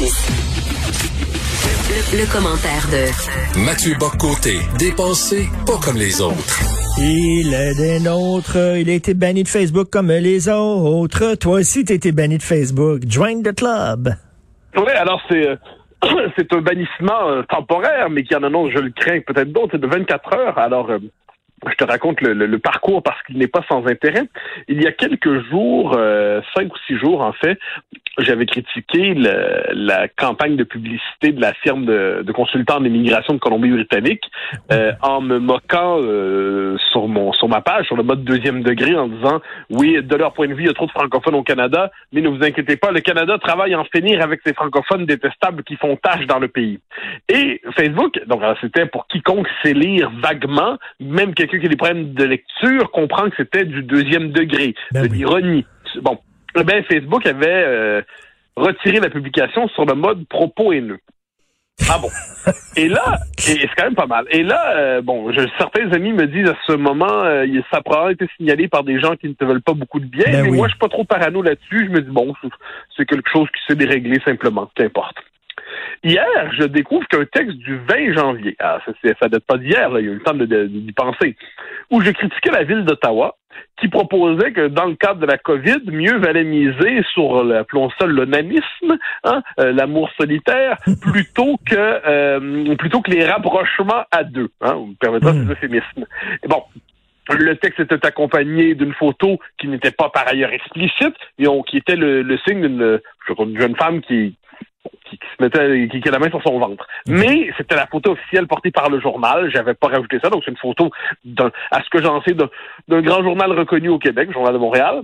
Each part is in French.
Le, commentaire de Mathieu Boccoté, dépensé pas comme les autres. Il est des nôtres, il a été banni de Facebook comme les autres. Toi aussi, t'as été banni de Facebook. Join the club. Oui, alors c'est... Euh, c'est un bannissement euh, temporaire, mais qui en annonce, je le crains, peut-être d'autres, c'est de 24 heures. Alors, euh, je te raconte le, parcours parce qu'il n'est pas sans intérêt. Il y a quelques jours, euh, cinq ou six jours en fait, j'avais critiqué la campagne de publicité de la firme de, de consultants d'immigration de Colombie-Britannique euh, en me moquant euh, sur mon sur ma page sur le mode deuxième degré en disant oui de leur point de vue il y a trop de francophones au Canada mais ne vous inquiétez pas le Canada travaille en finir avec ces francophones détestables qui font tâche dans le pays et Facebook donc c'était pour quiconque sait lire vaguement même que quelqu'un qui a des problèmes de lecture comprend que c'était du deuxième degré, ben de l'ironie. Bon, eh ben Facebook avait euh, retiré la publication sur le mode propos haineux. Ah bon? Et là, et c'est quand même pas mal. Et là, euh, bon, je, certains amis me disent à ce moment, euh, ça a été signalé par des gens qui ne te veulent pas beaucoup de bien. Ben mais moi, je suis pas trop parano là-dessus. Je me dis bon, c'est quelque chose qui s'est déréglé simplement, qu'importe. Hier, je découvre qu'un texte du 20 janvier, ah, ça, ça date pas d'hier, il y a eu le temps d'y penser, où je critiquais la ville d'Ottawa, qui proposait que dans le cadre de la COVID, mieux valait miser sur, appelons ça l'onanisme, hein, euh, l'amour solitaire, plutôt que euh, plutôt que les rapprochements à deux. Hein, vous me permettrez mmh. euphémisme. Bon, le texte était accompagné d'une photo qui n'était pas par ailleurs explicite, et qui était le, le signe d'une jeune femme qui, qui, se mettait, qui, qui a la main sur son ventre. Mhm. Mais c'était la photo officielle portée par le journal. J'avais pas rajouté ça, donc c'est une photo, à ce que j'en sais, d'un grand journal reconnu au Québec, le Journal de Montréal.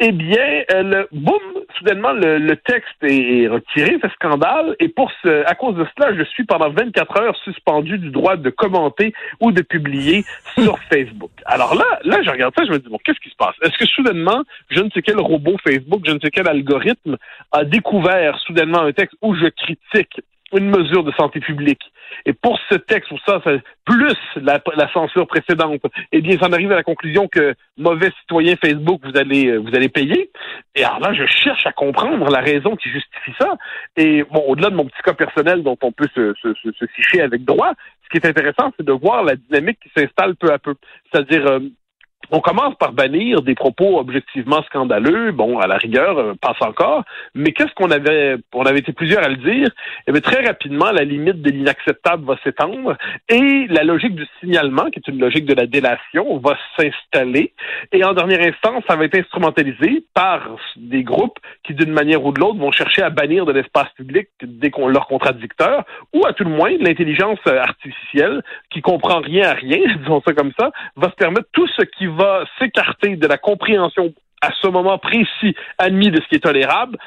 Eh bien, euh, le, boum, soudainement, le, texte est, retiré, ce scandale, et pour ce, à cause de cela, je suis pendant 24 heures suspendu du droit de commenter ou de publier sur Facebook. Alors là, là, je regarde ça, je me dis, bon, qu'est-ce qui se passe? Est-ce que soudainement, je ne sais quel robot Facebook, je ne sais quel algorithme a découvert soudainement un texte où je critique une mesure de santé publique. Et pour ce texte, ou ça, plus la, censure précédente, eh bien, ça arrive à la conclusion que mauvais citoyen Facebook, vous allez, euh, vous allez payer. Et alors là, je cherche à comprendre la raison qui justifie ça. Et bon, au-delà de mon petit cas personnel dont on peut se, se, se, ficher avec droit, ce qui est intéressant, c'est de voir la dynamique qui s'installe peu à peu. C'est-à-dire, euh, on commence par bannir des propos objectivement scandaleux, bon, à la rigueur, euh, passe encore, mais qu'est-ce qu'on avait, on avait été plusieurs à le dire, eh bien, très rapidement, la limite de l'inacceptable va s'étendre et la logique du signalement, qui est une logique de la délation, va s'installer. Et en dernière instance, ça va être instrumentalisé par des groupes qui, d'une manière ou de l'autre, vont chercher à bannir de l'espace public dès qu'on leur contradicteur ou à tout le moins, l'intelligence artificielle qui comprend rien à rien, disons ça comme ça, va se permettre tout ce qui s'écarter de la compréhension à ce moment précis admis de ce qui est tolérable,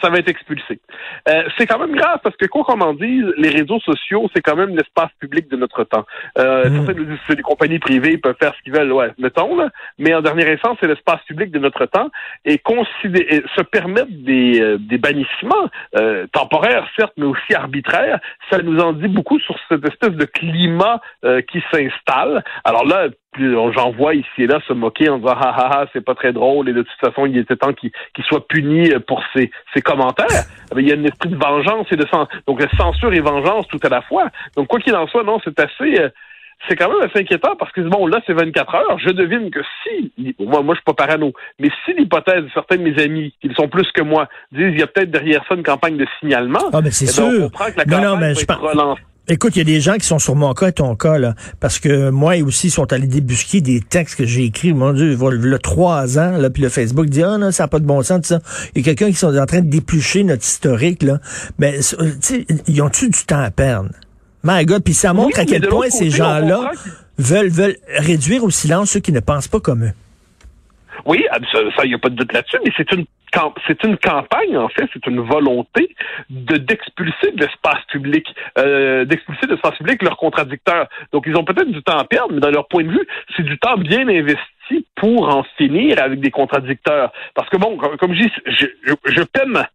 ça va être expulsé. Euh, c'est quand même grave parce que quoi qu'on en dise, les réseaux sociaux, c'est quand même l'espace public de notre temps. Euh, mmh. Nous que les compagnies privées peuvent faire ce qu'ils veulent, ouais, mettons, là, mais en dernière instance, c'est l'espace public de notre temps et, considérer, se permettre des, euh, des bannissements euh, temporaires, certes, mais aussi arbitraires, ça nous en dit beaucoup sur cette espèce de climat euh, qui s'installe. Alors là, j'en vois ici et là se moquer en disant ah ah ah c'est pas très drôle et de toute façon il était temps qu'il soit puni pour ses, ses commentaires. Il y a un esprit de vengeance et de donc censure et vengeance tout à la fois. Donc quoi qu'il en soit, non, c'est assez euh, c'est quand même assez inquiétant parce que bon là c'est 24 heures. Je devine que si moi moi je suis pas parano, mais si l'hypothèse de certains de mes amis qui sont plus que moi disent il y a peut-être derrière ça une campagne de signalement, ah, mais c'est eh ben, sûr. on comprend que la campagne non, mais va Écoute, il y a des gens qui sont sur mon cas et ton cas, là, parce que moi aussi sont allés débusquer des textes que j'ai écrits, mon Dieu, le trois ans, là, puis le Facebook dit, ah non, ça n'a pas de bon sens, tout ça. Il y a quelqu'un qui sont en train de déplucher notre historique, là. Mais, tu sais, ils ont-tu du temps à perdre? My God, puis ça montre à quel point ces gens-là veulent, veulent réduire au silence ceux qui ne pensent pas comme eux. Oui, ça, il n'y a pas de doute là-dessus, mais c'est une c'est une campagne, en fait, c'est une volonté de d'expulser de l'espace public, euh, d'expulser de l'espace public leurs contradicteurs. Donc, ils ont peut-être du temps à perdre, mais dans leur point de vue, c'est du temps bien investi pour en finir avec des contradicteurs. Parce que, bon, comme, je dis, je, je, je peine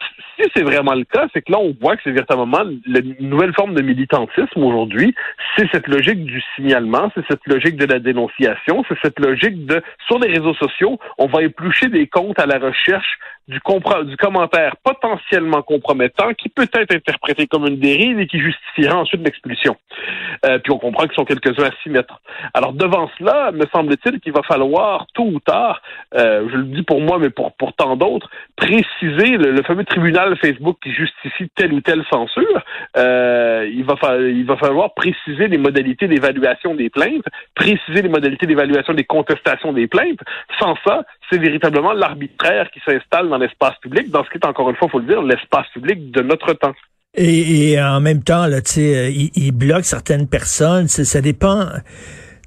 si c'est vraiment le cas, c'est que là, on voit que c'est véritablement la nouvelle forme de militantisme aujourd'hui. C'est cette logique du signalement, c'est cette logique de la dénonciation, c'est cette logique de, sur les réseaux sociaux, on va éplucher des comptes à la recherche du, du commentaire potentiellement compromettant qui peut être interprété comme une dérive et qui justifiera ensuite l'expulsion. Euh, puis on comprend qu'ils sont quelques-uns à s'y mettre. Alors devant cela, me semble-t-il qu'il va falloir tôt ou tard, euh, je le dis pour moi, mais pour, pour tant d'autres, préciser le, fameux tribunal Facebook qui justifie telle ou telle censure. Euh, il, va il va falloir préciser les modalités d'évaluation des plaintes, préciser les modalités d'évaluation des contestations des plaintes. Sans ça, c'est véritablement l'arbitraire qui s'installe dans l'espace public, dans ce qui est encore une fois, il faut le dire, l'espace public de notre temps. Et, en même temps, là, tu sais, euh, il, bloque certaines personnes. Ça dépend.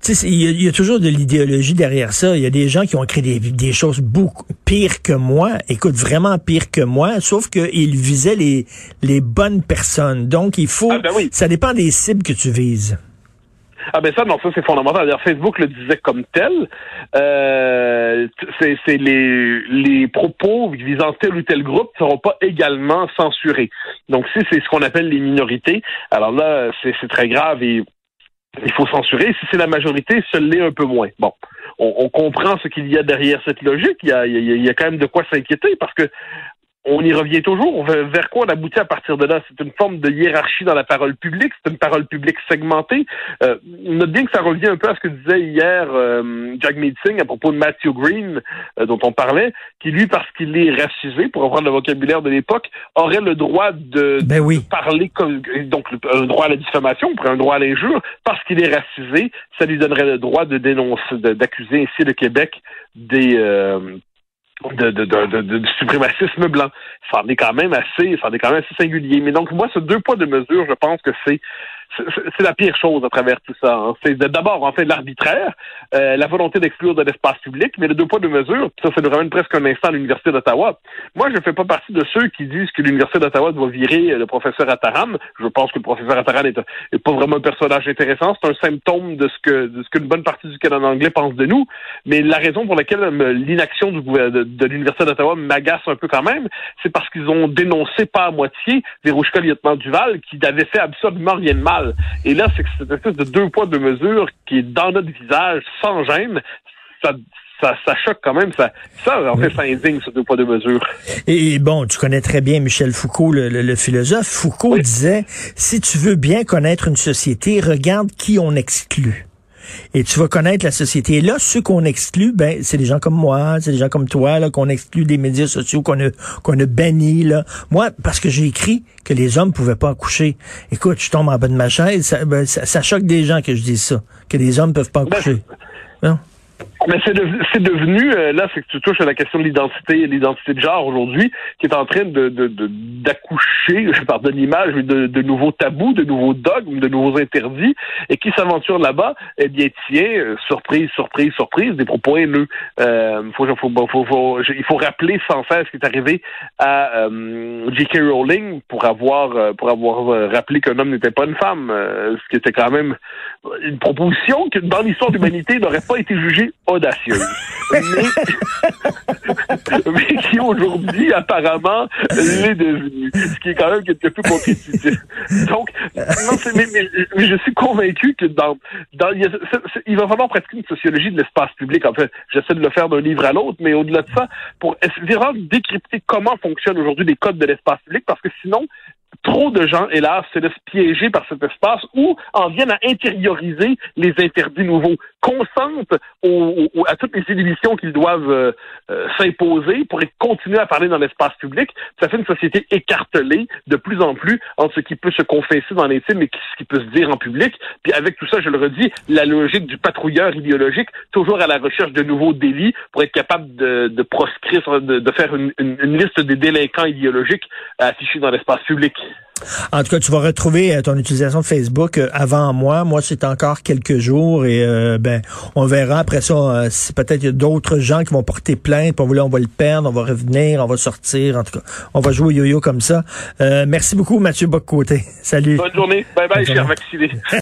Tu sais, il y, a toujours de l'idéologie derrière ça. Il y a des gens qui ont créé des, des, choses beaucoup pires que moi. Écoute, vraiment pires que moi. Sauf qu'ils visaient les, les bonnes personnes. Donc, il faut. Ah, ben oui. Ça dépend des cibles que tu vises. Ah ben ça, non, ça c'est fondamental. D'ailleurs, Facebook le disait comme tel. Euh, c'est les, les propos visant tel ou tel groupe ne seront pas également censurés. Donc si c'est ce qu'on appelle les minorités, alors là, c'est très grave et il faut censurer. Si c'est la majorité, ce l'est un peu moins. Bon, on, on comprend ce qu'il y a derrière cette logique. Il y a, il y a, il y a quand même de quoi s'inquiéter parce que on y revient toujours. Vers quoi on aboutit à partir de là? C'est une forme de hiérarchie dans la parole publique, c'est une parole publique segmentée. Euh, note bien que ça revient un peu à ce que disait hier euh, Jack Meeting à propos de Matthew Green, euh, dont on parlait, qui lui, parce qu'il est racisé, pour reprendre le vocabulaire de l'époque, aurait le droit de, ben oui. parler, comme, donc un droit à la diffamation, un droit à l'injure, parce qu'il est racisé, ça lui donnerait le droit de dénoncer, d'accuser ainsi le Québec des euh, de, de, de, de, suprémacisme blanc. Ça en est quand même assez, ça en est quand même assez singulier. Mais donc, moi, ce deux poids, deux mesures, je pense que c'est c'est la pire chose à travers tout ça. Hein. C'est d'abord, en fait, l'arbitraire, euh, la volonté d'exclure de l'espace public, mais le deux poids, deux mesures, ça, ça nous ramène presque un instant à l'Université d'Ottawa. Moi, je ne fais pas partie de ceux qui disent que l'Université d'Ottawa doit virer euh, le professeur Attaram. Je pense que le professeur Attaram n'est pas vraiment un personnage intéressant. C'est un symptôme de ce que de ce qu'une bonne partie du Canada anglais pense de nous. Mais la raison pour laquelle euh, l'inaction de, de l'Université d'Ottawa m'agace un peu quand même, c'est parce qu'ils ont dénoncé pas à moitié Verouchka Lieutenant Duval, qui n'avait fait absolument rien de mal et là, c'est que cette espèce de deux poids, deux mesures qui est dans notre visage, sans gêne, ça, ça, choque quand même. Ça, ça en fait, ça indigne, ce deux poids, deux mesures. Et bon, tu connais très bien Michel Foucault, le, philosophe. Foucault disait, si tu veux bien connaître une société, regarde qui on exclut et tu vas connaître la société. Et là, ceux qu'on exclut, ben, c'est des gens comme moi, c'est des gens comme toi, là, qu'on exclut des médias sociaux, qu'on a, qu'on a banni, là. Moi, parce que j'ai écrit que les hommes pouvaient pas accoucher. Écoute, je tombe en bas de ma chaise, ça, ben, ça, choque des gens que je dise ça, que les hommes peuvent pas ben, accoucher. non? Mais c'est devenu, euh, là, c'est que tu touches à la question de l'identité, l'identité de genre aujourd'hui, qui est en train de d'accoucher, je parle de l'image, de, de nouveaux tabous, de nouveaux dogmes, de nouveaux interdits, et qui s'aventure là-bas, eh bien, tiens, euh, surprise, surprise, surprise, des propos haineux. Euh, faut, faut, faut, il faut rappeler sans cesse ce qui est arrivé à euh, J.K. Rowling pour avoir pour avoir rappelé qu'un homme n'était pas une femme, ce qui était quand même une proposition que dans l'histoire de l'humanité n'aurait pas été jugée audacieuse. mais, qui aujourd'hui apparemment l'est devenue. Ce qui est quand même quelque peu contre Donc, non, mais, mais, je suis convaincu que dans, dans il, va falloir presque une sociologie de l'espace public. En fait, j'essaie de le faire d'un livre à l'autre, mais au-delà de ça, pour vraiment décrypter comment fonctionnent aujourd'hui les codes de l'espace public, parce que sinon, trop de gens, hélas, se laissent piéger par cet espace ou en viennent à intérioriser les interdits nouveaux, consentent à toutes les inhibitions qu'ils doivent euh, euh, s'imposer pour continuer à parler dans l'espace public. Ça fait une société écartelée de plus en plus entre ce qui peut se confesser dans l'intime et ce qui peut se dire en public. Puis avec tout ça, je le redis, la logique du patrouilleur idéologique, toujours à la recherche de nouveaux délits pour être capable de, proscrire, de, faire une, une liste des délinquants idéologiques affichés dans l'espace public. En tout cas, tu vas retrouver euh, ton utilisation de Facebook euh, avant moi. Moi, c'est encore quelques jours et euh, ben on verra après ça si peut-être il y a d'autres gens qui vont porter plainte. Pour on va le perdre, on va revenir, on va sortir. En tout cas, on va jouer au yo-yo comme ça. merci beaucoup, Mathieu Boccoté. Salut. Bonne journée. Bye bye, cher vacciné.